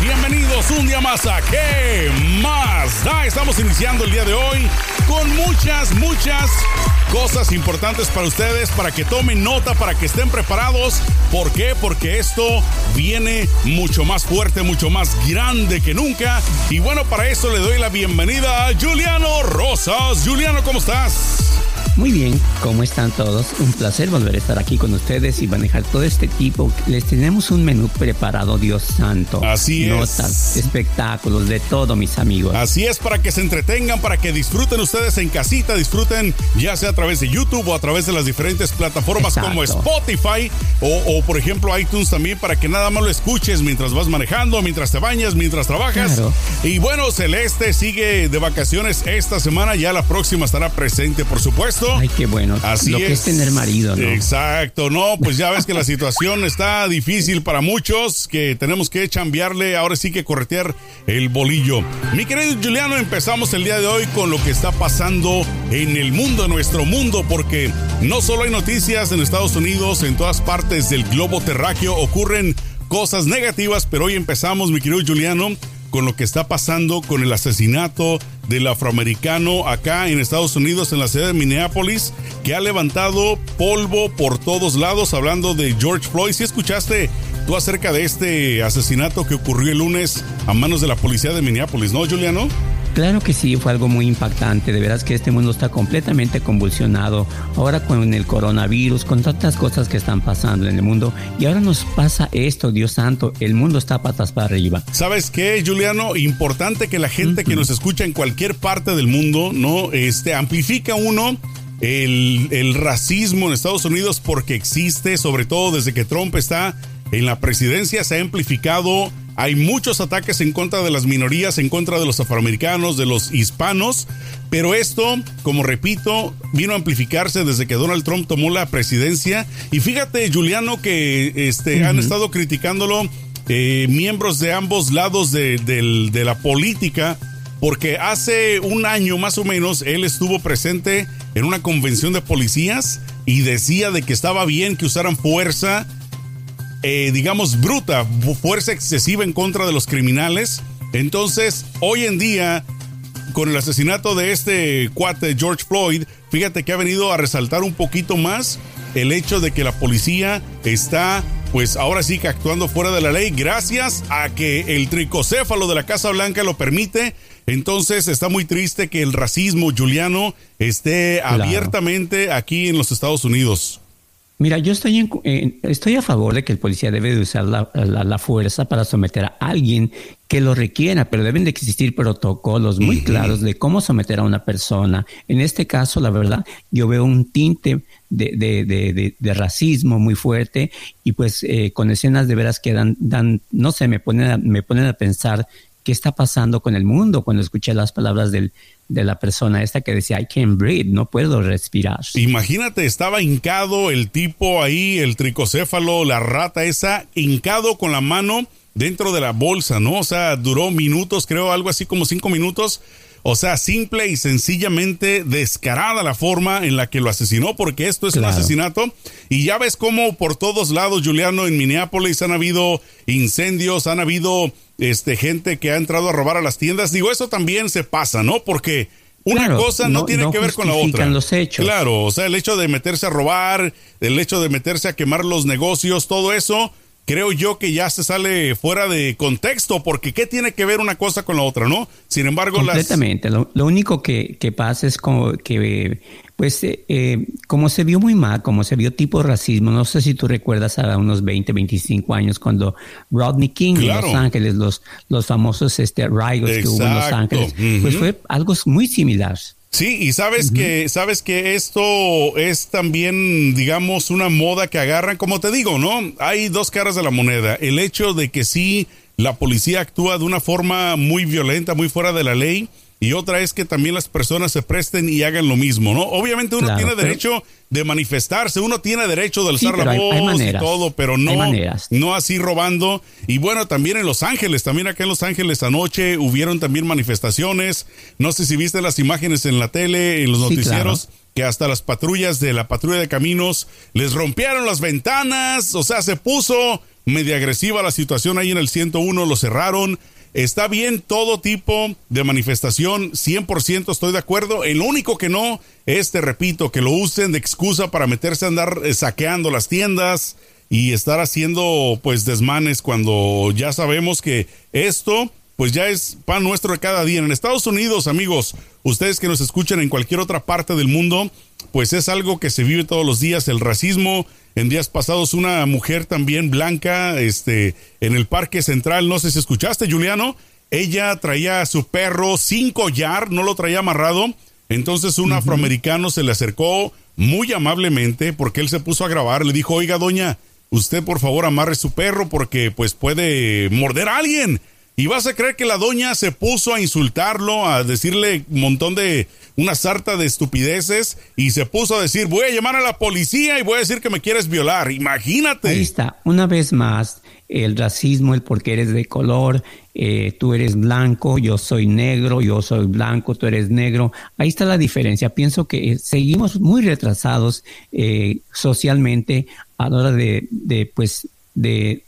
Bienvenidos un día más a ¿Qué más da? Estamos iniciando el día de hoy con muchas, muchas cosas importantes para ustedes, para que tomen nota, para que estén preparados. ¿Por qué? Porque esto viene mucho más fuerte, mucho más grande que nunca. Y bueno, para eso le doy la bienvenida a Juliano Rosas. Juliano, ¿cómo estás? Muy bien, ¿cómo están todos? Un placer volver a estar aquí con ustedes y manejar todo este tipo. Les tenemos un menú preparado, Dios santo. Así es. Notas, espectáculos, de todo, mis amigos. Así es, para que se entretengan, para que disfruten ustedes en casita, disfruten ya sea a través de YouTube o a través de las diferentes plataformas como Spotify o, por ejemplo iTunes también, para que nada más lo escuches mientras vas manejando, mientras te bañas, mientras trabajas. Y bueno, Celeste sigue de vacaciones esta semana, ya la próxima estará presente, por supuesto. Ay, qué bueno. Así Lo que es tener marido, ¿no? Exacto, no, pues ya ves que la situación está difícil para muchos, que tenemos que chambearle, ahora sí que corretear el bolillo. Mi querido Juliano, empezamos el día de hoy con lo que está pasando en el mundo, en nuestro mundo, porque no solo hay noticias en Estados Unidos, en todas partes del globo terráqueo ocurren cosas negativas, pero hoy empezamos, mi querido Juliano, con lo que está pasando con el asesinato del afroamericano acá en Estados Unidos, en la ciudad de Minneapolis, que ha levantado polvo por todos lados, hablando de George Floyd. Si escuchaste tú acerca de este asesinato que ocurrió el lunes a manos de la policía de Minneapolis, ¿no, Juliano? Claro que sí, fue algo muy impactante. De veras que este mundo está completamente convulsionado. Ahora con el coronavirus, con tantas cosas que están pasando en el mundo. Y ahora nos pasa esto, Dios santo. El mundo está patas para arriba. ¿Sabes qué, Juliano? Importante que la gente que nos escucha en cualquier parte del mundo, ¿no? Este, amplifica uno el, el racismo en Estados Unidos porque existe, sobre todo desde que Trump está en la presidencia, se ha amplificado. Hay muchos ataques en contra de las minorías, en contra de los afroamericanos, de los hispanos, pero esto, como repito, vino a amplificarse desde que Donald Trump tomó la presidencia. Y fíjate, Juliano, que este, han estado criticándolo eh, miembros de ambos lados de, de la política, porque hace un año más o menos él estuvo presente en una convención de policías y decía de que estaba bien que usaran fuerza eh, digamos, bruta, fuerza excesiva en contra de los criminales. Entonces, hoy en día, con el asesinato de este cuate George Floyd, fíjate que ha venido a resaltar un poquito más el hecho de que la policía está, pues ahora sí que actuando fuera de la ley, gracias a que el tricocéfalo de la Casa Blanca lo permite. Entonces está muy triste que el racismo juliano esté abiertamente aquí en los Estados Unidos. Mira, yo estoy, estoy a favor de que el policía debe de usar la, fuerza para someter a alguien que lo requiera, pero deben de existir protocolos muy claros de cómo someter a una persona. En este caso, la verdad, yo veo un tinte de, racismo muy fuerte y pues eh, con escenas de veras que dan, dan no sé, me ponen, me ponen a pensar qué está pasando con el mundo cuando escuché las palabras de la persona esta que decía, I can't breathe, no puedo respirar. Imagínate, estaba hincado el tipo ahí, el tricocéfalo, la rata esa, hincado con la mano dentro de la bolsa, ¿no? O sea, duró minutos, creo, algo así como cinco minutos. O sea, simple y sencillamente descarada la forma en la que lo asesinó, porque esto es un asesinato. Y ya ves cómo por todos lados, Juliano, en Minneapolis han habido incendios, han habido este, gente que ha entrado a robar a las tiendas. Digo, eso también se pasa, ¿no? Porque una cosa no, tiene que ver con la otra. Los hechos. Claro, o sea, el hecho de meterse a robar, el hecho de meterse a quemar los negocios, todo eso, creo yo que ya se sale fuera de contexto, porque ¿qué tiene que ver una cosa con la otra, no? Sin embargo, Completamente. Lo, único que, que, pasa es como que pues eh, eh, como se vio muy mal, como se vio tipo racismo, no sé si tú recuerdas a unos 20, 25 años cuando Rodney King en Los Ángeles, los, los famosos este, riots que hubo en Los Ángeles, pues fue algo muy similar. Sí, y sabes que sabes que esto es también, digamos, una moda que agarran, como te digo, ¿no? Hay dos caras de la moneda. El hecho de que sí la policía actúa de una forma muy violenta, muy fuera de la ley, y otra es que también las personas se presten y hagan lo mismo, ¿no? Obviamente uno tiene derecho de manifestarse, uno tiene derecho de alzar la voz y todo, pero no, no así robando. Y bueno, también en Los Ángeles, también acá en Los Ángeles anoche hubieron también manifestaciones. No sé si viste las imágenes en la tele, en los noticieros. que hasta las patrullas de la patrulla de caminos les rompieron las ventanas, o sea, se puso media agresiva la situación ahí en el 101, lo cerraron. Está bien todo tipo de manifestación, 100% estoy de acuerdo. El único que no es, te repito, que lo usen de excusa para meterse a andar eh, saqueando las tiendas y estar haciendo pues desmanes cuando ya sabemos que esto pues ya es pan nuestro de cada día. En Estados Unidos, amigos, ustedes que nos escuchan en cualquier otra parte del mundo, pues es algo que se vive todos los días, el racismo, en días pasados una mujer también blanca, este, en el Parque Central, no sé si escuchaste, Juliano, ella traía a su perro sin collar, no lo traía amarrado, entonces un afroamericano se le acercó muy amablemente porque él se puso a grabar, le dijo, oiga doña, usted por favor amarre su perro porque pues puede morder a alguien. Y vas a creer que la doña se puso a insultarlo, a decirle un montón de, una sarta de estupideces y se puso a decir, voy a llamar a la policía y voy a decir que me quieres violar. Imagínate. Ahí está, una vez más, el racismo, el porque eres de color, eh, tú eres blanco, yo soy negro, yo soy blanco, tú eres negro. Ahí está la diferencia. Pienso que eh, seguimos muy retrasados eh, socialmente a la hora de, de pues, de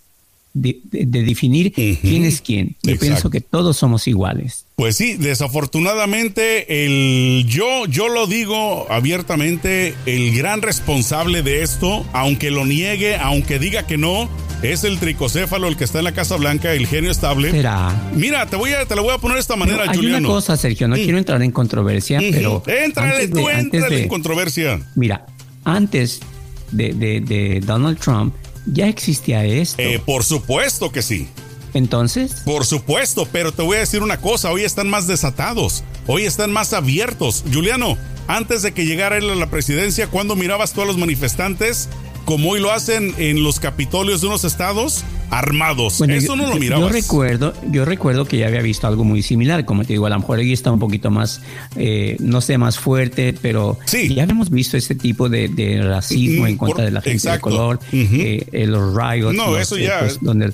de, definir quién es quién. Yo pienso que todos somos iguales. Pues sí, desafortunadamente el yo yo lo digo abiertamente, el gran responsable de esto, aunque lo niegue, aunque diga que no, es el tricocéfalo el que está en la Casa Blanca, el genio estable. Será. Mira, te voy a te lo voy a poner de esta manera, hay una cosa, Sergio, no mm. quiero entrar en controversia, pero Entrale, tú en controversia. Mira, antes de, de Donald Trump ya existía esto. Eh, por supuesto que sí. Entonces. Por supuesto, pero te voy a decir una cosa, hoy están más desatados, hoy están más abiertos. Juliano, antes de que llegara él a la presidencia, cuando mirabas tú a los manifestantes, como hoy lo hacen en los capitolios de unos estados, armados. Eso no lo mirabas. Yo recuerdo, yo recuerdo que ya había visto algo muy similar. Como te digo, a lo mejor ahí está un poquito más, eh, no sé, más fuerte, pero ya habíamos visto este tipo de, racismo en contra de la gente de color, eh, los riots. No, eso ya. Pues, donde,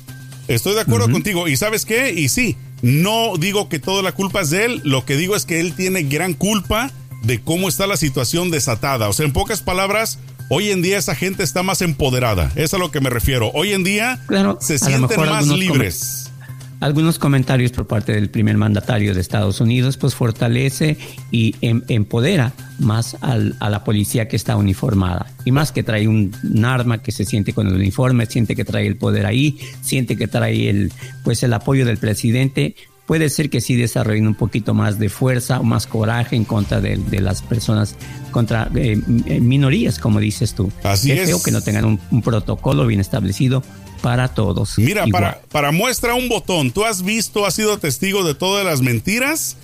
estoy de acuerdo contigo. ¿Y sabes qué? Y sí, no digo que toda la culpa es de él. Lo que digo es que él tiene gran culpa de cómo está la situación desatada. O sea, en pocas palabras, Hoy en día esa gente está más empoderada, es a lo que me refiero. Hoy en día se sienten más libres. algunos comentarios por parte del primer mandatario de Estados Unidos pues fortalece y em, empodera más a la policía que está uniformada y más que trae un, arma que se siente con el uniforme, siente que trae el poder ahí, siente que trae el pues el apoyo del presidente, puede ser que sí desarrollen un poquito más de fuerza o más coraje en contra de, las personas, contra eh, eh, minorías, como dices tú. Así es. Creo que no tengan un, protocolo bien establecido para todos. Mira, para, para muestra un botón, tú has visto, has sido testigo de todas las mentiras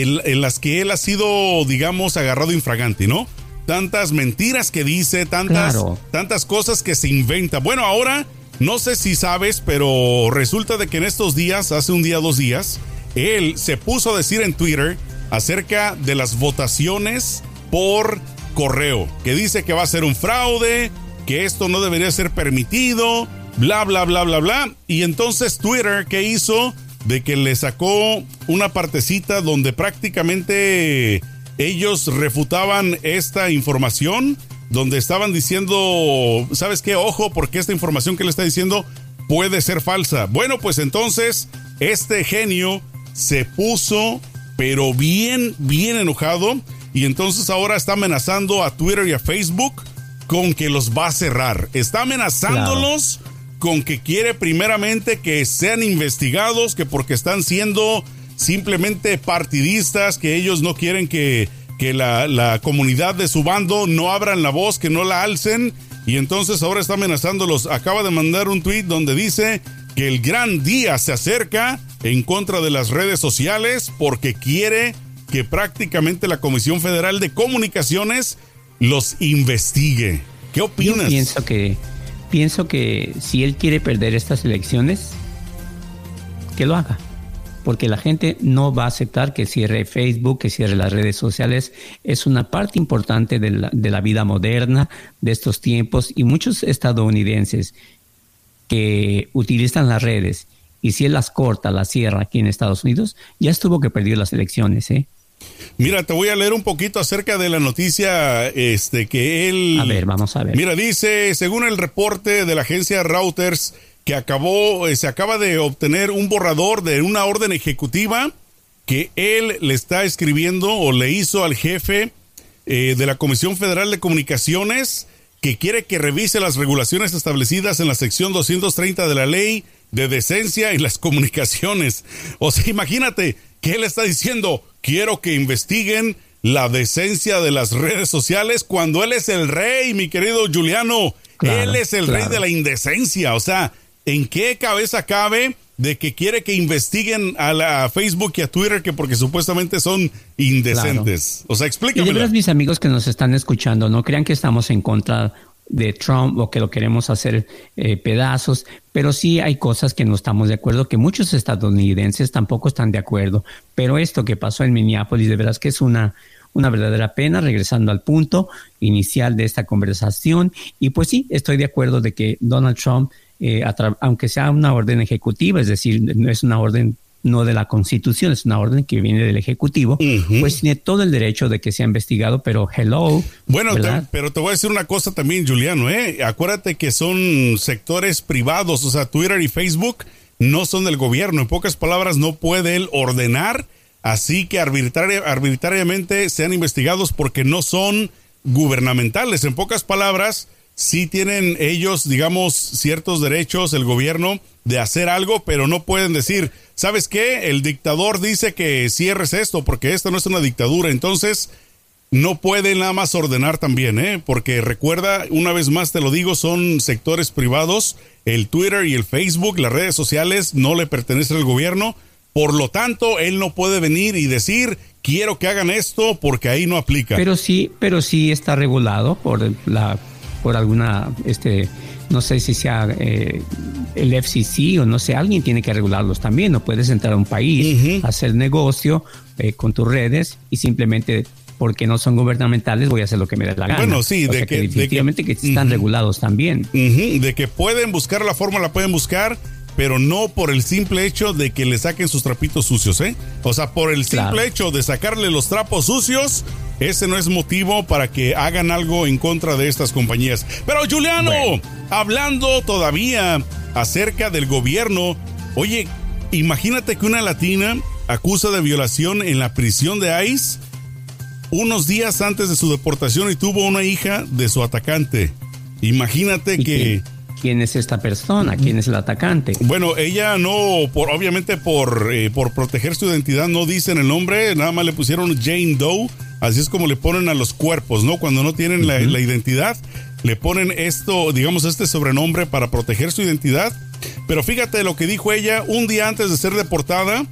en, las que él ha sido, digamos, agarrado infragante, ¿no? Tantas mentiras que dice, tantas, tantas cosas que se inventa. Bueno, ahora no sé si sabes, pero resulta de que en estos días, hace un día, dos días, él se puso a decir en Twitter acerca de las votaciones por correo, que dice que va a ser un fraude, que esto no debería ser permitido, bla, bla, bla, bla, bla. Y entonces Twitter, ¿qué hizo? De que le sacó una partecita donde prácticamente ellos refutaban esta información donde estaban diciendo, ¿sabes qué? Ojo, porque esta información que le está diciendo puede ser falsa. Bueno, pues entonces este genio se puso, pero bien, bien enojado, y entonces ahora está amenazando a Twitter y a Facebook con que los va a cerrar. Está amenazándolos con que quiere primeramente que sean investigados, que porque están siendo simplemente partidistas, que ellos no quieren que que la, comunidad de su bando no abran la voz, que no la alcen. Y entonces ahora está amenazándolos. Acaba de mandar un tweet donde dice que el gran día se acerca en contra de las redes sociales porque quiere que prácticamente la Comisión Federal de Comunicaciones los investigue. ¿Qué opinas? pienso que pienso que si él quiere perder estas elecciones, que lo haga porque la gente no va a aceptar que cierre Facebook, que cierre las redes sociales. Es una parte importante de la, vida moderna de estos tiempos y muchos estadounidenses que utilizan las redes y si él las corta, las cierra aquí en Estados Unidos, ya estuvo que perdió las elecciones, ¿eh? Mira, te voy a leer un poquito acerca de la noticia este que él A ver, vamos a ver. Mira, dice, según el reporte de la agencia Reuters, que acabó, eh, se acaba de obtener un borrador de una orden ejecutiva que él le está escribiendo o le hizo al jefe eh, de la Comisión Federal de Comunicaciones que quiere que revise las regulaciones establecidas en la sección 230 de la ley de decencia en las comunicaciones. O sea, imagínate que él está diciendo, quiero que investiguen la decencia de las redes sociales cuando él es el rey, mi querido Juliano. él es el rey de la indecencia. O sea, ¿en qué cabeza cabe de que quiere que investiguen a, la, Facebook y a Twitter que porque supuestamente son indecentes? O sea, explícame. Y de mis amigos que nos están escuchando, no crean que estamos en contra de Trump o que lo queremos hacer eh, pedazos, pero sí hay cosas que no estamos de acuerdo, que muchos estadounidenses tampoco están de acuerdo. Pero esto que pasó en Minneapolis, de veras que es una, una verdadera pena, regresando al punto inicial de esta conversación. Y pues sí, estoy de acuerdo de que Donald Trump, eh, aunque sea una orden ejecutiva, es decir, no es una orden no de la Constitución, es una orden que viene del Ejecutivo, pues tiene todo el derecho de que sea investigado, pero hello. Bueno, pero te voy a decir una cosa también, Juliano, ¿eh? acuérdate que son sectores privados, o sea, Twitter y Facebook no son del gobierno, en pocas palabras, no puede él ordenar, así que arbitrariamente sean investigados porque no son gubernamentales, en pocas palabras, sí tienen ellos, digamos, ciertos derechos, el gobierno, de hacer algo, pero no pueden decir, ¿sabes qué? El dictador dice que cierres esto porque esto no es una dictadura. Entonces, no pueden nada más ordenar también, ¿eh? Porque recuerda, una vez más te lo digo, son sectores privados. El Twitter y el Facebook, las redes sociales, no le pertenecen al gobierno. Por lo tanto, él no puede venir y decir, quiero que hagan esto porque ahí no aplica. Pero sí, pero sí está regulado por la por alguna, este, no sé si sea eh, el FCC o no sé, alguien tiene que regularlos también. No puedes entrar a un país, hacer negocio eh, con tus redes y simplemente porque no son gubernamentales voy a hacer lo que me dé la gana. Bueno, sí, de, que, definitivamente que, están regulados también. de que pueden buscar la forma, la pueden buscar, pero no por el simple hecho de que le saquen sus trapitos sucios, ¿eh? O sea, por el simple hecho de sacarle los trapos sucios, ese no es motivo para que hagan algo en contra de estas compañías. Pero Juliano, hablando todavía acerca del gobierno, oye, imagínate que una latina acusa de violación en la prisión de ICE unos días antes de su deportación y tuvo una hija de su atacante. Imagínate que quién es esta persona, quién es el atacante. Bueno, ella no, por, obviamente por, eh, por proteger su identidad no dicen el nombre, nada más le pusieron Jane Doe, así es como le ponen a los cuerpos, ¿no? Cuando no tienen la, identidad, le ponen esto, digamos, este sobrenombre para proteger su identidad. Pero fíjate lo que dijo ella un día antes de ser deportada.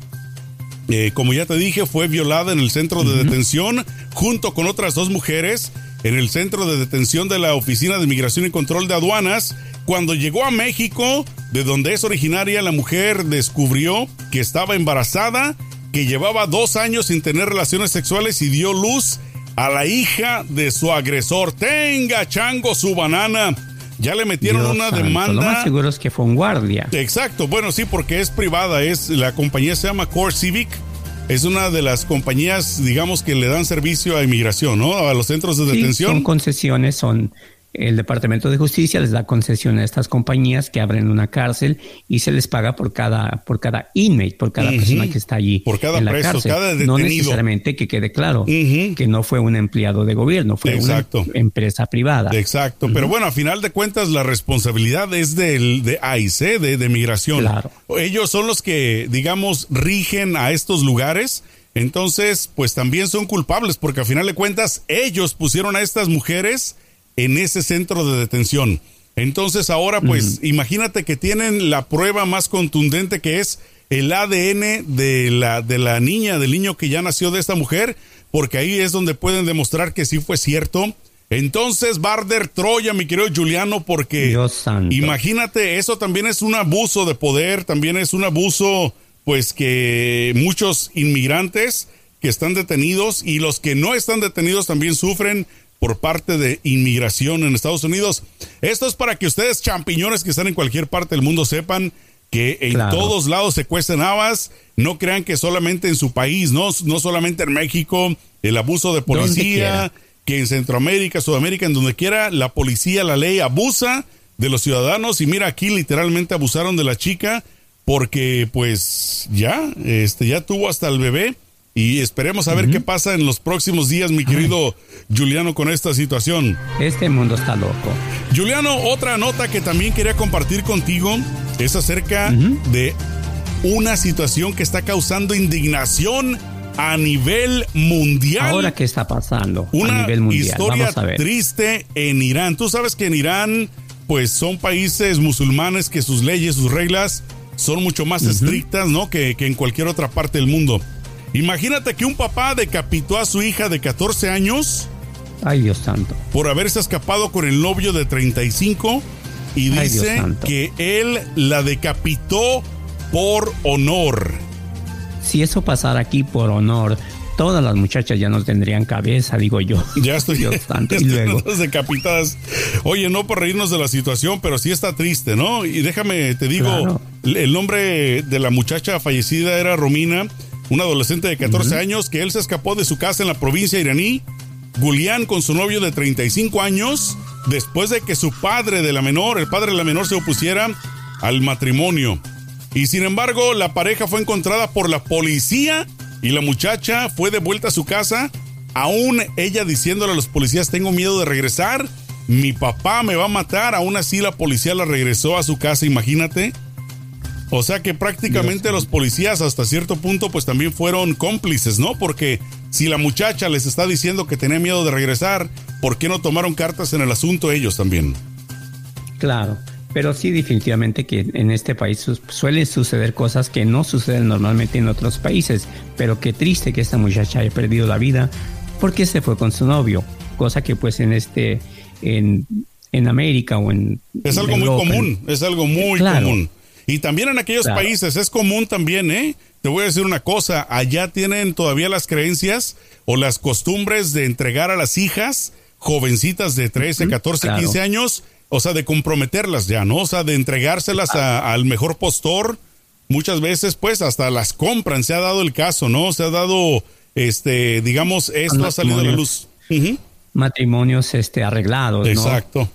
Eh, como ya te dije, fue violada en el centro de detención junto con otras dos mujeres en el centro de detención de la Oficina de Inmigración y Control de Aduanas cuando llegó a México, de donde es originaria, la mujer descubrió que estaba embarazada, que llevaba dos años sin tener relaciones sexuales y dio luz a la hija de su agresor. Tenga, chango, su banana. Ya le metieron una demanda. Lo más seguro es que fue un guardia. Exacto, bueno, sí, porque es privada, es la compañía se llama Core Civic. Es una de las compañías, digamos, que le dan servicio a inmigración, ¿no? A los centros de detención. son concesiones, son el Departamento de Justicia les da concesión a estas compañías que abren una cárcel y se les paga por cada por cada inmate, por cada persona que está allí por cada en la cárcel. Cada no necesariamente que quede claro que no fue un empleado de gobierno, fue una empresa privada. Exacto, pero bueno, a final de cuentas la responsabilidad es del de ICE, de, de migración. Claro. Ellos son los que, digamos, rigen a estos lugares. Entonces, pues también son culpables porque a final de cuentas ellos pusieron a estas mujeres en ese centro de detención. Entonces ahora pues imagínate que tienen la prueba más contundente que es el ADN de la, de la niña, del niño que ya nació de esta mujer, porque ahí es donde pueden demostrar que sí fue cierto. Entonces, Barder Troya, mi querido Juliano, porque imagínate, eso también es un abuso de poder, también es un abuso, pues que muchos inmigrantes que están detenidos y los que no están detenidos también sufren por parte de inmigración en Estados Unidos. Esto es para que ustedes, champiñones que están en cualquier parte del mundo, sepan que en todos lados se cuestan habas. No crean que solamente en su país, no, no solamente en México, el abuso de policía, que en Centroamérica, Sudamérica, en donde quiera, la policía, la ley abusa de los ciudadanos y mira aquí literalmente abusaron de la chica porque pues ya, este, ya tuvo hasta el bebé y esperemos a ver qué pasa en los próximos días, mi querido Juliano, con esta situación. Este mundo está loco. Juliano, otra nota que también quería compartir contigo es acerca de una situación que está causando indignación a nivel mundial. Ahora, ¿qué está pasando una a nivel mundial? historia triste en Irán. Tú sabes que en Irán, pues son países musulmanes que sus leyes, sus reglas son mucho más estrictas, ¿no? Que, que en cualquier otra parte del mundo. Imagínate que un papá decapitó a su hija de 14 años. Ay, Dios santo. Por haberse escapado con el novio de 35 y dice que él la decapitó por honor. Si eso pasara aquí por honor, todas las muchachas ya no tendrían cabeza, digo yo. Ya estoy, Dios santo. y luego. decapitadas. Oye, no por reírnos de la situación, pero sí está triste, ¿no? Y déjame, te digo, el nombre de la muchacha fallecida era Romina un adolescente de 14 años que él se escapó de su casa en la provincia iraní, Gulián con su novio de 35 años, después de que su padre de la menor, el padre de la menor se opusiera al matrimonio. Y sin embargo, la pareja fue encontrada por la policía y la muchacha fue devuelta a su casa, aún ella diciéndole a los policías, tengo miedo de regresar, mi papá me va a matar, aún así la policía la regresó a su casa, imagínate. O sea que prácticamente los policías hasta cierto punto pues también fueron cómplices, ¿no? Porque si la muchacha les está diciendo que tenía miedo de regresar, ¿por qué no tomaron cartas en el asunto ellos también? Claro, pero sí definitivamente que en este país suelen suceder cosas que no suceden normalmente en otros países, pero qué triste que esta muchacha haya perdido la vida porque se fue con su novio, cosa que pues en este en, en América o en es algo muy común, es algo muy común. Y también en aquellos países es común también, ¿eh? Te voy a decir una cosa, allá tienen todavía las creencias o las costumbres de entregar a las hijas jovencitas de 13, 14, 15 años, o sea, de comprometerlas ya, ¿no? O sea, de entregárselas al mejor postor. Muchas veces, pues, hasta las compran. Se ha dado el caso, ¿no? Se ha dado, este, digamos, esto ha salido a la luz. Matrimonios, este, arreglados, ¿no?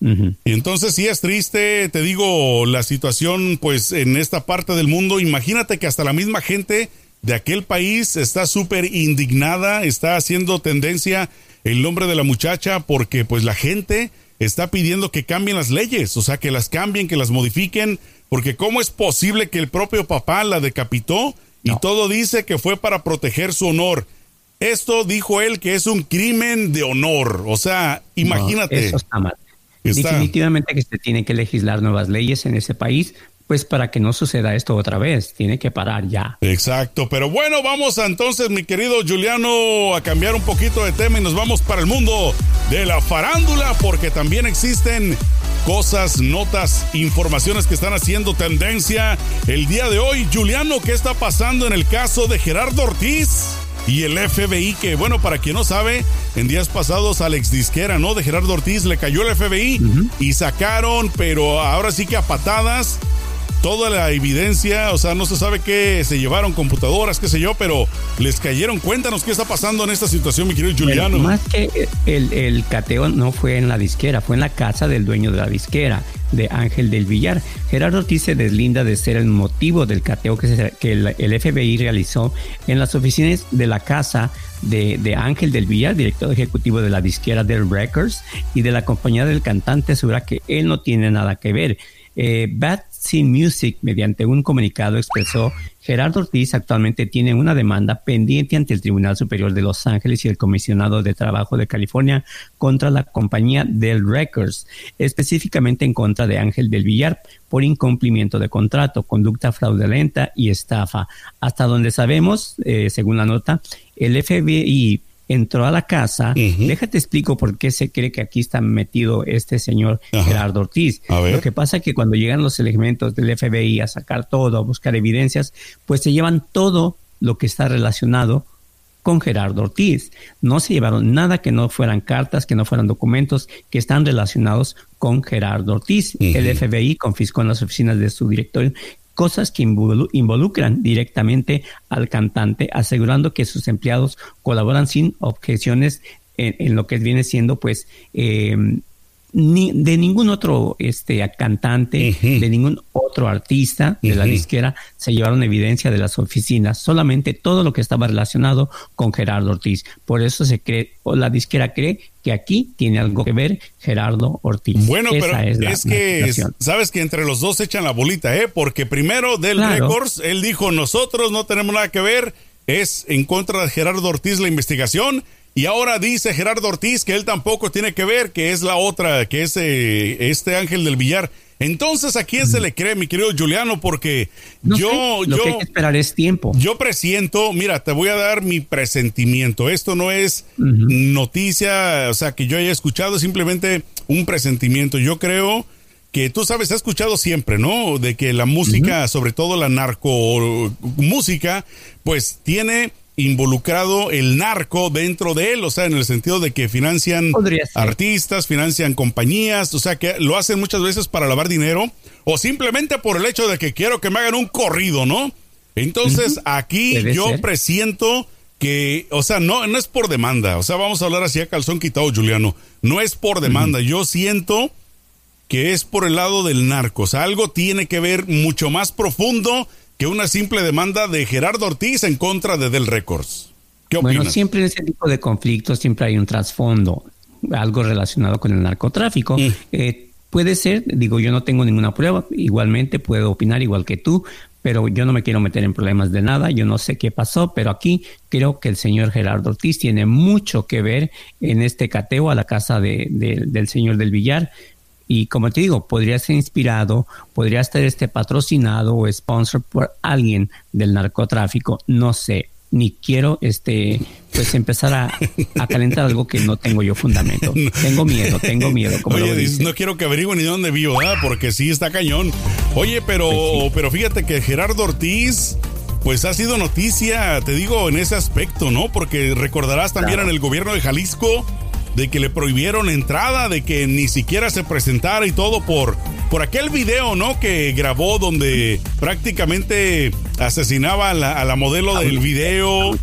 Y entonces sí es triste, te digo, la situación pues en esta parte del mundo. Imagínate que hasta la misma gente de aquel país está súper indignada, está haciendo tendencia el nombre de la muchacha porque pues la gente está pidiendo que cambien las leyes, o sea, que las cambien, que las modifiquen, porque ¿cómo es posible que el propio papá la decapitó y todo dice que fue para proteger su honor? Esto dijo él que es un crimen de honor, o sea, imagínate. eso está mal. Definitivamente que se tiene que legislar nuevas leyes en ese país, pues para que no suceda esto otra vez, tiene que parar ya. Exacto, pero bueno, vamos entonces, mi querido Juliano, a cambiar un poquito de tema y nos vamos para el mundo de la farándula, porque también existen cosas, notas, informaciones que están haciendo tendencia el día de hoy. Juliano, ¿qué está pasando en el caso de Gerardo Ortiz? Y el FBI, que bueno, para quien no sabe, en días pasados Alex Disquera, ¿no? De Gerardo Ortiz le cayó el FBI y sacaron, pero ahora sí que a patadas, toda la evidencia, o sea, no se sabe qué se llevaron, computadoras, qué sé yo, pero les cayeron. Cuéntanos qué está pasando en esta situación, mi querido Juliano. más que el, el cateo no fue en la disquera, fue en la casa del dueño de la disquera de Ángel del Villar. Gerardo Ortiz se deslinda de ser el motivo del cateo que, que el, FBI realizó en las oficinas de la casa de, de, Ángel del Villar, director ejecutivo de la disquera del Records y de la compañía del cantante, asegura que él no tiene nada que ver. Eh, Bad Scene Music, mediante un comunicado, expresó Gerardo Ortiz actualmente tiene una demanda pendiente ante el Tribunal Superior de Los Ángeles y el Comisionado de Trabajo de California contra la compañía Del Records, específicamente en contra de Ángel del Villar por incumplimiento de contrato, conducta fraudulenta y estafa. Hasta donde sabemos, eh, según la nota, el FBI entró a la casa. Déjate explico por qué se cree que aquí está metido este señor Gerardo Ortiz. Lo que pasa es que cuando llegan los elementos del FBI a sacar todo, a buscar evidencias, pues se llevan todo lo que está relacionado con Gerardo Ortiz. No se llevaron nada que no fueran cartas, que no fueran documentos que están relacionados con Gerardo Ortiz. El FBI confiscó en las oficinas de su directorio cosas que involucran directamente al cantante, asegurando que sus empleados colaboran sin objeciones en, lo que viene siendo pues em, ni de ningún otro este cantante, de ningún otro artista de la disquera se llevaron evidencia de las oficinas, solamente todo lo que estaba relacionado con Gerardo Ortiz. Por eso se cree, o la disquera cree que aquí tiene algo que ver Gerardo Ortiz. Bueno, pero es, que sabes que entre los dos echan la bolita, ¿eh? Porque primero del Records, él dijo, nosotros no tenemos nada que ver, es en contra de Gerardo Ortiz la investigación y ahora dice Gerardo Ortiz que él tampoco tiene que ver, que es la otra, que es eh, este Ángel del Villar. Entonces, ¿a quién se le cree, mi querido Juliano? Porque yo, lo que hay que esperar es tiempo. Yo presiento, mira, te voy a dar mi presentimiento. Esto no es noticia, o sea, que yo haya escuchado, simplemente un presentimiento. Yo creo que tú sabes, has escuchado siempre, ¿no? De que la música, sobre todo la narco música, pues tiene involucrado el narco dentro de él, o sea, en el sentido de que financian artistas, financian compañías, o sea, que lo hacen muchas veces para lavar dinero o simplemente por el hecho de que quiero que me hagan un corrido, ¿no? Entonces, aquí yo presiento que, o sea, no, no es por demanda, o sea, vamos a hablar así a calzón quitado, Juliano, no es por demanda, yo siento que es por el lado del narco, o sea, algo tiene que ver mucho más profundo que una simple demanda de Gerardo Ortiz en contra de Del Records. ¿Qué opinas? Bueno, siempre en ese tipo de conflictos siempre hay un trasfondo, algo relacionado con el narcotráfico. Mm. Eh, puede ser, digo, yo no tengo ninguna prueba, igualmente puedo opinar igual que tú, pero yo no me quiero meter en problemas de nada, yo no sé qué pasó, pero aquí creo que el señor Gerardo Ortiz tiene mucho que ver en este cateo a la casa de, del señor del Villar, y como te digo, podría ser inspirado, podría estar este patrocinado o sponsor por alguien del narcotráfico, no sé, ni quiero este pues empezar a, calentar algo que no tengo yo fundamento. Tengo miedo, tengo miedo. Como Oye, no quiero que averigüen ni dónde vivo, ¿verdad? porque sí está cañón. Oye, pero, pues pero fíjate que Gerardo Ortiz, pues ha sido noticia, te digo, en ese aspecto, ¿no? Porque recordarás también en el gobierno de Jalisco de que le prohibieron entrada, de que ni siquiera se presentara y todo por, por aquel video, ¿no? Que grabó donde prácticamente asesinaba a la, modelo del video.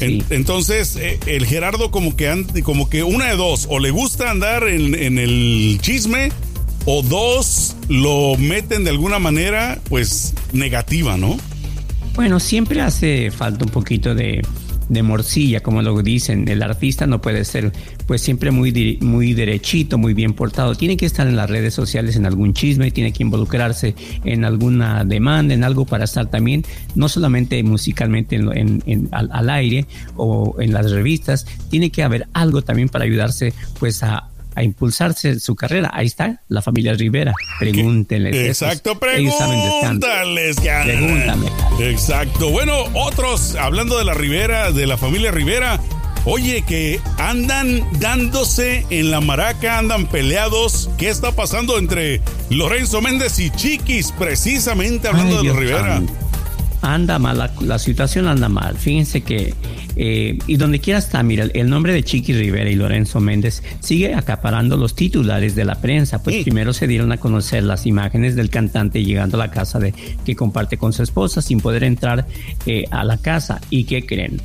entonces, eh, el Gerardo como que, como que una de dos, o le gusta andar en, en el chisme, o dos, lo meten de alguna manera, pues, negativa, ¿no? Bueno, siempre hace falta un poquito de de morcilla, como lo dicen. El artista no puede ser pues siempre muy, muy derechito, muy bien portado. Tiene que estar en las redes sociales en algún chisme, tiene que involucrarse en alguna demanda, en algo para estar también, no solamente musicalmente en, al, aire o en las revistas, tiene que haber algo también para ayudarse pues a, a impulsarse su carrera. Ahí está la familia Rivera. Pregúntenles. Exacto, pregúntales. Pregúntame. Exacto. Bueno, otros, hablando de la Rivera, de la familia Rivera, Oye, que andan dándose en la maraca, andan peleados. ¿Qué está pasando entre Lorenzo Méndez y Chiquis? Precisamente hablando de la Rivera anda mal, la, situación anda mal. Fíjense que, eh, y donde quiera está, mira, el nombre de Chiqui Rivera y Lorenzo Méndez sigue acaparando los titulares de la prensa, pues primero se dieron a conocer las imágenes del cantante llegando a la casa de que comparte con su esposa sin poder entrar eh, a la casa. ¿Y qué creen?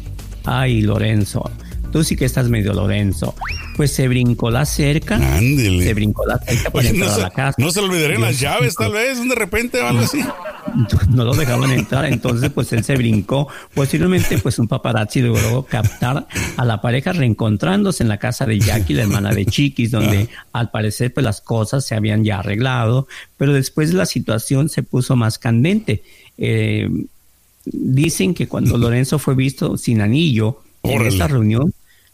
Ay, Lorenzo Tú sí que estás medio Lorenzo. Pues se brincó la cerca. Ándele. Se brincó la cerca para entrar no a la casa. No se le olvidarían las llaves, tal vez, de repente o algo así. No lo dejaban entrar, entonces pues él se brincó. Posiblemente pues un paparazzi logró captar a la pareja reencontrándose en la casa de Jackie, la hermana de Chiquis, donde al parecer pues las cosas se habían ya arreglado, pero después la situación se puso más candente. Eh, dicen que cuando Lorenzo fue visto sin anillo en esta reunión,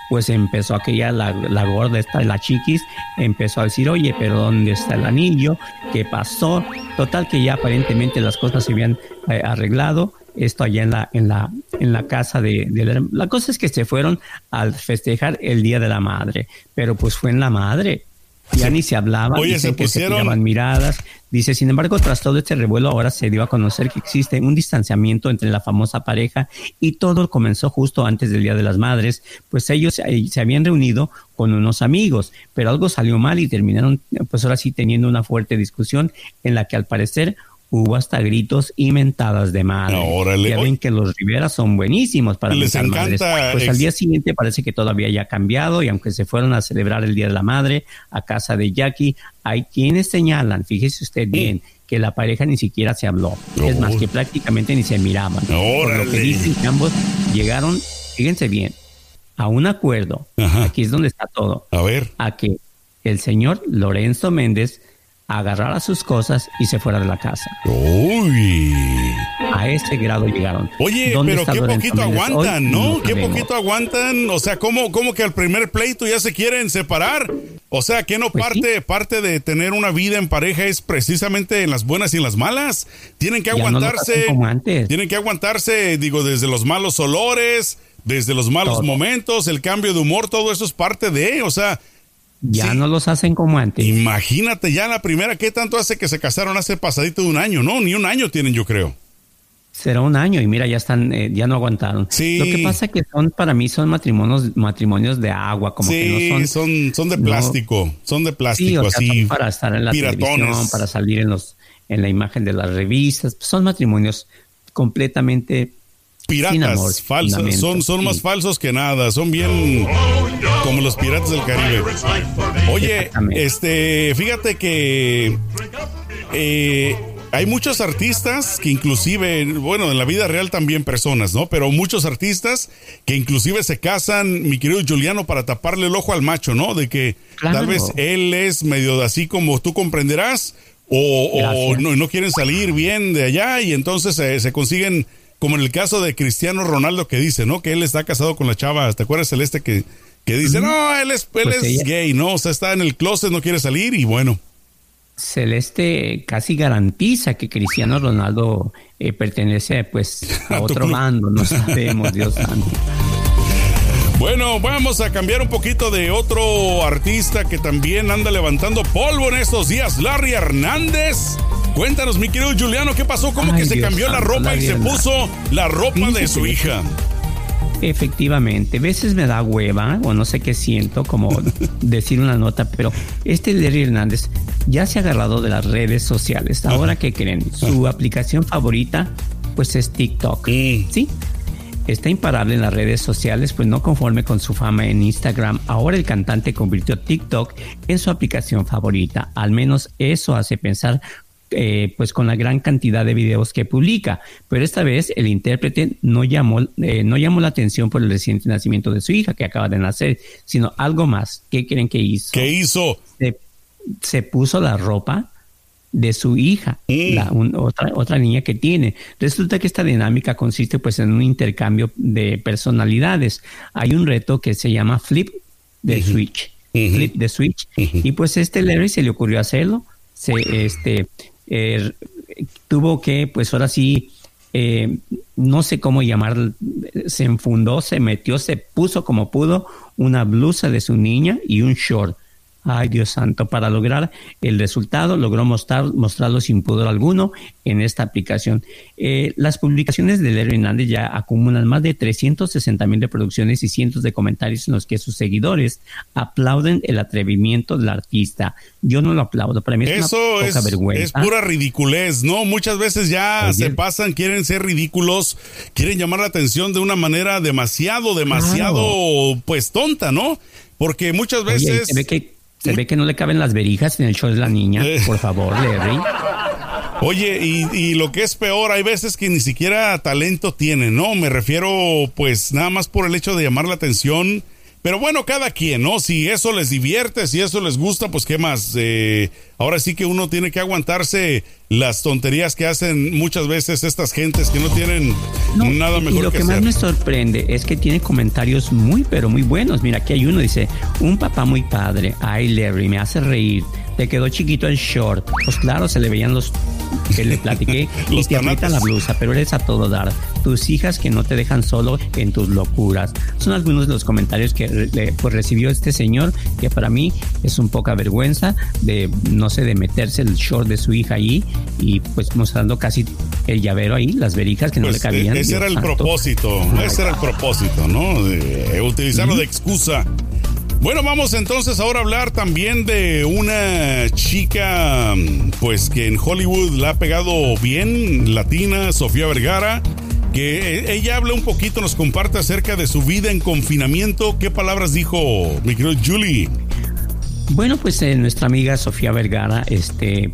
pues empezó aquella, la, la gorda esta, la chiquis, empezó a decir, oye, pero ¿dónde está el anillo? ¿Qué pasó? Total que ya aparentemente las cosas se habían eh, arreglado, esto allá en la, en la, en la casa de, la, la cosa es que se fueron al festejar el Día de la Madre, pero pues fue en la madre, ya ni se hablaba, Oye, se pusieron... se miradas. Dice, sin embargo, tras todo este revuelo, ahora se dio a conocer que existe un distanciamiento entre la famosa pareja y todo comenzó justo antes del Día de las Madres, pues ellos se habían reunido con unos amigos, pero algo salió mal y terminaron, pues ahora sí, teniendo una fuerte discusión en la que al parecer hubo hasta gritos y mentadas de madre. Órale. Ya ven que los Rivera son buenísimos para Les madres. encanta Pues ex- al día siguiente parece que todavía ya ha cambiado y aunque se fueron a celebrar el Día de la Madre a casa de Jackie, hay quienes señalan, fíjese usted bien, que la pareja ni siquiera se habló. Es más, que prácticamente ni se miraban. Por lo Órale. que dicen que ambos llegaron, fíjense bien, a un acuerdo. Ajá. Aquí es donde está todo A ver. a que el señor Lorenzo Méndez agarrara sus cosas y se fuera de la casa. Uy. A ese grado llegaron. Oye, ¿Dónde pero qué poquito aguantan, hoy? ¿no? Qué poquito aguantan. O sea, ¿cómo, cómo que al primer pleito ya se quieren separar? O sea, ¿qué no Pues parte, parte de tener una vida en pareja es precisamente en las buenas y en las malas? Tienen que Ya aguantarse. hacen como antes. Tienen que aguantarse, digo, desde los malos olores, desde los malos Todo. momentos, el cambio de humor, todo eso es parte de, o sea, Ya Sí. no los hacen como antes. imagínate ya la primera, ¿qué tanto hace que se casaron hace pasadito de un año? No, ni un año tienen, yo creo. Será un año y mira, ya están, eh, ya no aguantaron. Sí. Lo que pasa que son, para mí, son matrimonios, matrimonios de agua, como sí, que no son. son, son de no- plástico, son de plástico, Sí, o sea, así. son para estar en la piratones. televisión, para salir en los, en la imagen de las revistas. Son matrimonios completamente piratas, amor, falsas, son, son más falsos que nada, son bien como los piratas del Caribe. Oye, este, fíjate que eh, hay muchos artistas que inclusive, bueno, en la vida real también personas, ¿no? Pero muchos artistas que inclusive se casan, mi querido Juliano, para taparle el ojo al macho, ¿no? De que Claro. tal vez él es medio así como tú comprenderás, o, no, no quieren salir bien de allá y entonces se- se consiguen como en el caso de Cristiano Ronaldo que dice, ¿no? Que él está casado con la chava, ¿te acuerdas Celeste que, que dice, no, él es, él Pues es ella- gay, ¿no? O sea, está en el closet, no quiere salir y bueno. Celeste casi garantiza que Cristiano Ronaldo eh, pertenece pues a A otro bando, no sabemos, Dios santo. Bueno, vamos a cambiar un poquito de otro artista que también anda levantando polvo en estos días, Larry Hernández. Cuéntanos, mi querido Juliano, ¿qué pasó? ¿Cómo Ay, que se Dios cambió la ropa y se puso la ropa de su que- hija? Efectivamente, a veces me da hueva o no sé qué siento como decir una nota, pero este Larry Hernández ya se ha agarrado de las redes sociales. Ahora, ¿qué creen? Su aplicación favorita pues es TikTok. Sí, está imparable en las redes sociales, pues no conforme con su fama en Instagram, ahora el cantante convirtió TikTok en su aplicación favorita. Al menos eso hace pensar, eh, pues con la gran cantidad de videos que publica. Pero esta vez el intérprete no llamó, eh, no llamó la atención por el reciente nacimiento de su hija que acaba de nacer, sino algo más. ¿Qué creen que hizo? ¿Qué hizo? se, se puso la ropa de su hija, Mm. la, un- otra, otra niña que tiene. Resulta que esta dinámica consiste pues en un intercambio de personalidades. Hay un reto que se llama Flip de Switch. Flip de Switch. Y pues este Larry se le ocurrió hacerlo. Se, este, eh, tuvo que, pues ahora sí, eh, no sé cómo llamar, se enfundó, se metió, se puso como pudo una blusa de su niña y un short. Ay, Dios santo, para lograr el resultado, logró mostrar, mostrarlo sin pudor alguno en esta aplicación. Eh, las publicaciones de Larry Hernández ya acumulan más de 360 mil reproducciones y cientos de comentarios en los que sus seguidores aplauden el atrevimiento del artista. Yo no lo aplaudo, para mí es Eso una es, poca vergüenza. es pura ridiculez, ¿no? Muchas veces ya Oye. se pasan, quieren ser ridículos, quieren llamar la atención de una manera demasiado, demasiado, pues tonta, ¿no? Porque muchas veces... se ve que no le caben las verijas en el show de la niña. Eh. Por favor, Larry. Oye, y, y lo que es peor, hay veces que ni siquiera talento tienen, ¿no? Me refiero, pues, nada más por el hecho de llamar la atención. Pero bueno, cada quien, ¿no? Si eso les divierte, si eso les gusta, pues qué más. Eh, ahora sí que uno tiene que aguantarse las tonterías que hacen muchas veces estas gentes que no tienen No, nada mejor y lo que, que, más hacer. me sorprende es que tiene comentarios muy, pero muy buenos. Mira, aquí hay uno, dice, un papá muy padre. Ay, Larry, me hace reír. Te quedó chiquito el short. Pues claro, se le veían los que le platiqué y te aprieta la blusa, pero eres a todo dar. Tus hijas que no te dejan solo en tus locuras. Son algunos de los comentarios que eh, pues, recibió este señor, que para mí es un poca vergüenza de, no sé, de meterse el short de su hija ahí y pues mostrando casi el llavero ahí, las verijas que no Pues, le cabían. e- ese Dios era el santo. propósito, ese era el propósito, ¿no? De, utilizarlo de excusa. Bueno, vamos entonces ahora a hablar también de una chica, pues que en Hollywood la ha pegado bien, latina, Sofía Vergara, que ella habla un poquito, nos comparte acerca de su vida en confinamiento. ¿Qué palabras dijo mi querido Julie? Bueno, pues eh, nuestra amiga Sofía Vergara, este,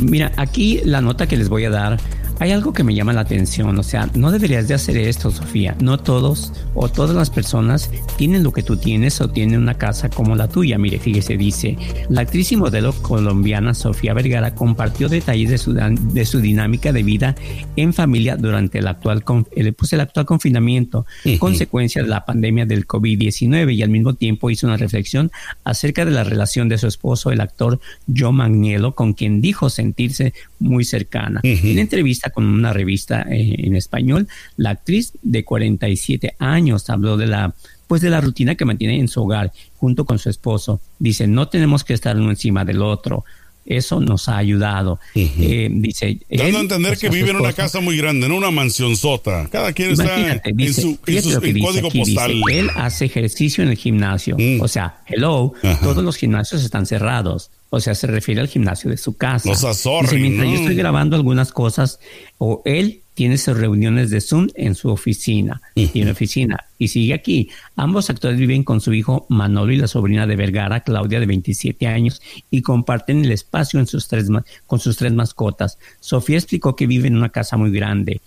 mira, aquí la nota que les voy a dar hay algo que me llama la atención, o sea, no deberías de hacer esto, Sofía. No todos o todas las personas tienen lo que tú tienes o tienen una casa como la tuya. Mire, fíjese, dice, la actriz y modelo colombiana Sofía Vergara compartió detalles de su, de su dinámica de vida en familia durante el actual, pues, el actual confinamiento, consecuencia de la pandemia del COVID-19 y al mismo tiempo hizo una reflexión acerca de la relación de su esposo, el actor Joe Magniello, con quien dijo sentirse muy cercana. En entrevista con una revista eh, en español, la actriz de 47 años habló de la pues de la rutina que mantiene en su hogar junto con su esposo. Dice, no tenemos que estar uno encima del otro. Eso nos ha ayudado. Eh, dice, Dando a entender que vive en una casa muy grande, en una mansión sota. Cada quien está en su, código postal. él hace ejercicio en el gimnasio. Mm. O sea, hello, todos los gimnasios están cerrados. O sea, se refiere al gimnasio de su casa. Dice, mientras yo estoy grabando algunas cosas, o él tiene sus reuniones de Zoom en su oficina, y oficina, y sigue aquí. Ambos actores viven con su hijo Manolo y la sobrina de Vergara, Claudia, de 27 años, y comparten el espacio en sus tres, con sus tres mascotas. Sofía explicó que vive en una casa muy grande,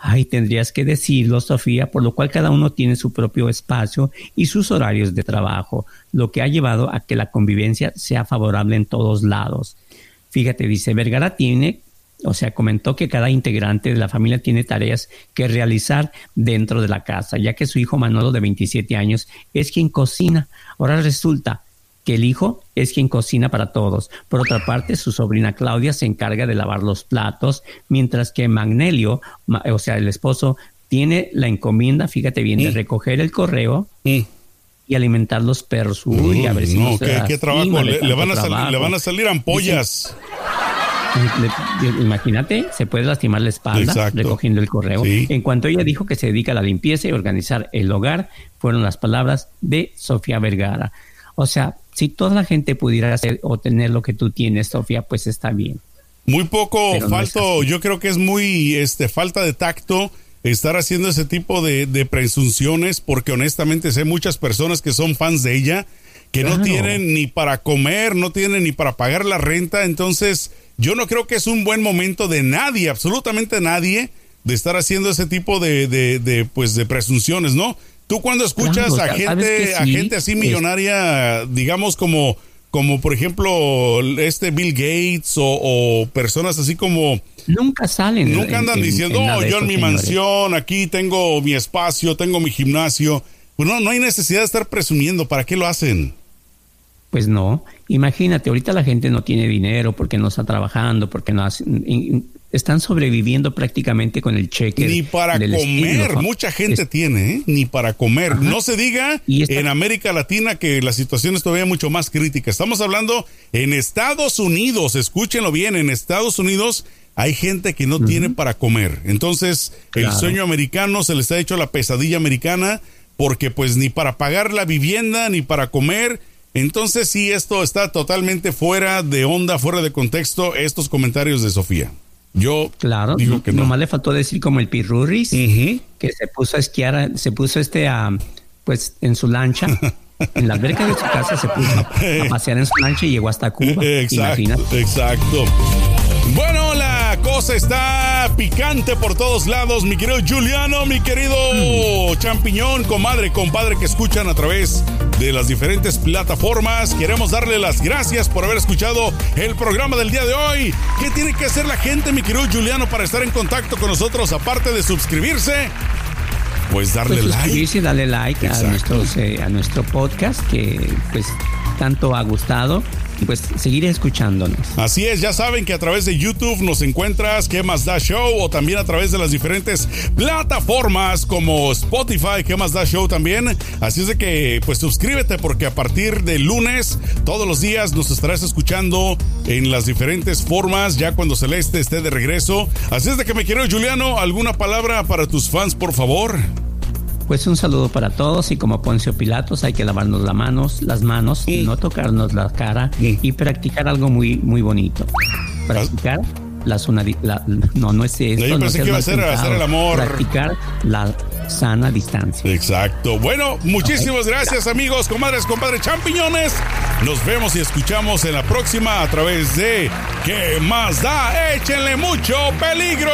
Ay, tendrías que decirlo, Sofía, por lo cual cada uno tiene su propio espacio y sus horarios de trabajo, lo que ha llevado a que la convivencia sea favorable en todos lados. Fíjate, dice, Vergara tiene, o sea, comentó que cada integrante de la familia tiene tareas que realizar dentro de la casa, ya que su hijo Manolo de 27 años es quien cocina. Ahora resulta que el hijo es quien cocina para todos. Por otra parte, su sobrina Claudia se encarga de lavar los platos, mientras que Magnelio, o sea, el esposo, tiene la encomienda, fíjate bien, de recoger el correo y alimentar los perros. Uy, a ver si no, ¿qué, trabajo? Le, van a salir ampollas. Imagínate, se puede lastimar la espalda recogiendo el correo. En cuanto ella dijo que se dedica a la limpieza y organizar el hogar, fueron las palabras de Sofía Vergara. O sea, si toda la gente pudiera hacer o tener lo que tú tienes, Sofía, pues está bien. Muy poco falto, yo creo que es muy este falta de tacto estar haciendo ese tipo de, presunciones porque honestamente sé muchas personas que son fans de ella que no tienen ni para comer, no tienen ni para pagar la renta, entonces yo no creo que es un buen momento de nadie, absolutamente nadie, de estar haciendo ese tipo de, de, de pues de presunciones, ¿no? Tú cuando escuchas a gente, a gente así millonaria, digamos como, como por ejemplo este Bill Gates o, personas así como nunca salen, nunca andan diciendo, oh, yo en mi mansión, aquí tengo mi espacio, tengo mi gimnasio. Pues no, no hay necesidad de estar presumiendo. ¿Para qué lo hacen? Pues no, imagínate, ahorita la gente no tiene dinero porque no está trabajando, porque no hace, están sobreviviendo prácticamente con el cheque. Ni para comer, mucha gente tiene, ¿eh? ni para comer. No se diga en América Latina que la situación es todavía mucho más crítica. Estamos hablando en Estados Unidos, escúchenlo bien, en Estados Unidos hay gente que no tiene para comer. Entonces, el sueño americano se les ha hecho la pesadilla americana porque pues ni para pagar la vivienda, ni para comer, entonces sí, esto está totalmente fuera de onda, fuera de contexto, estos comentarios de Sofía. Yo claro, digo que no. nomás le faltó decir como el Pirurris, que se puso a esquiar, se puso este a, pues en su lancha. en la alberca de su casa se puso a pasear en su lancha y llegó hasta Cuba. Exacto, exacto. Bueno, la cosa está picante por todos lados, mi querido Juliano, mi querido mm. champiñón, comadre, compadre que escuchan a través de las diferentes plataformas. Queremos darle las gracias por haber escuchado el programa del día de hoy. ¿Qué tiene que hacer la gente, mi querido Juliano, para estar en contacto con nosotros, aparte de suscribirse? Pues darle pues suscribirse like. darle like a, nuestros, eh, a nuestro podcast que pues tanto ha gustado pues seguir escuchándonos. Así es, ya saben que a través de YouTube nos encuentras ¿Qué más da show? o también a través de las diferentes plataformas como Spotify, ¿Qué más da show? también. Así es de que pues suscríbete porque a partir de lunes todos los días nos estarás escuchando en las diferentes formas ya cuando Celeste esté de regreso. Así es de que me quiero Juliano, ¿alguna palabra para tus fans por favor? Pues un saludo para todos y como Poncio Pilatos hay que lavarnos las manos, las manos, no tocarnos la cara y practicar algo muy muy bonito. Practicar la, zona, no no es eso. Yo pensé que iba a hacer el amor. Practicar la sana distancia. Exacto. Bueno, muchísimas gracias amigos, comadres, compadres, champiñones. Nos vemos y escuchamos en la próxima a través de ¿Qué más da? Échenle mucho peligro.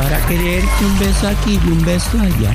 Para querer un beso aquí y un beso allá